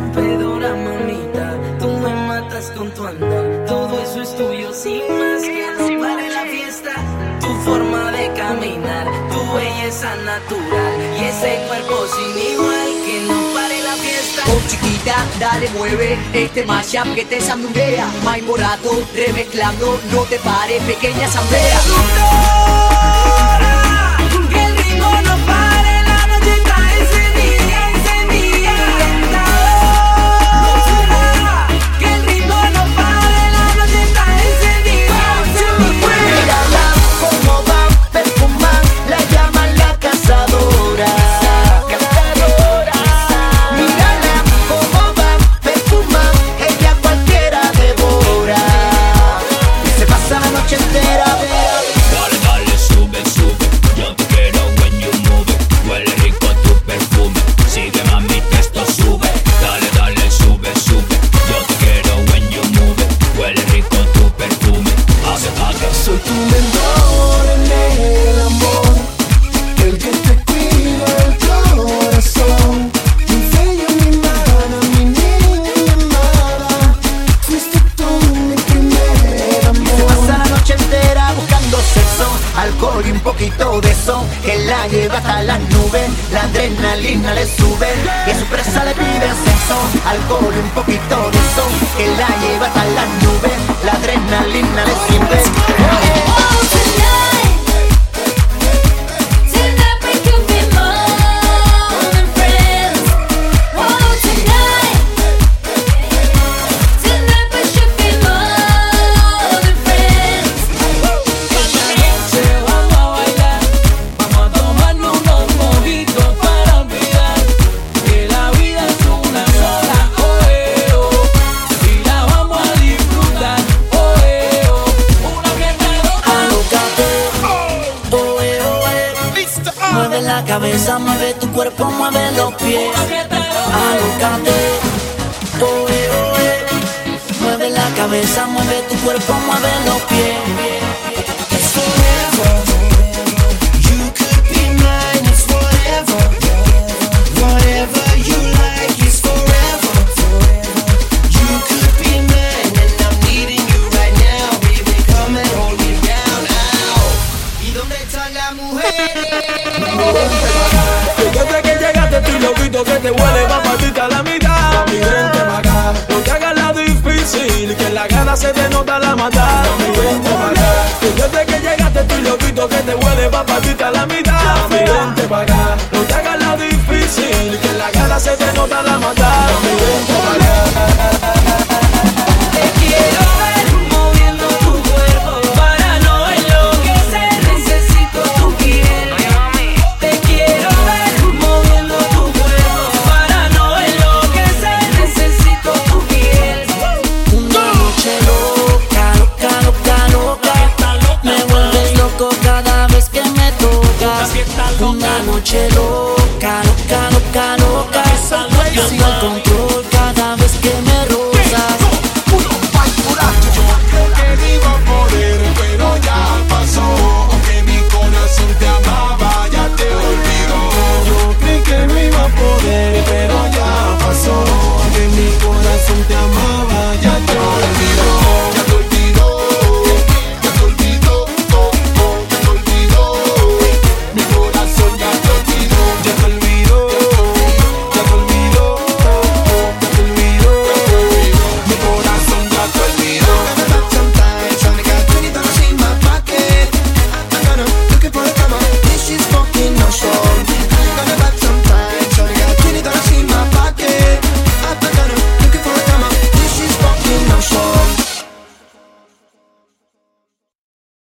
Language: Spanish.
rompedora, mamita. Tú me matas con tu andar. Todo eso es tuyo sin más que no pare la fiesta. Tu forma de caminar, tu belleza natural y ese cuerpo sin igual que no pare la fiesta. Oh chiquita, dale mueve este mashup que te sandunguea. May morato, remezclando, no te pares, pequeña asamblea. Tu perfume. Hace, hace. Soy tu mentor en el amor, el que te cuida el corazón. Mi bella, mi mana, mi niña amada, fuiste tú mi primer Se amor. pasa la noche entera buscando sexo, alcohol y un poquito de eso que la lleva hasta las nubes. La adrenalina le sube y a su presa le piden sexo, alcohol y un poquito de Mueve la cabeza, mueve tu cuerpo, mueve los pies. Alócate, oe, oe. Mueve la cabeza, mueve tu cuerpo, mueve los pies. It's forever. poquito que te huele va partita la mitad. Mi gente acá, no te hagas la difícil, que en la gana se te nota la maldad.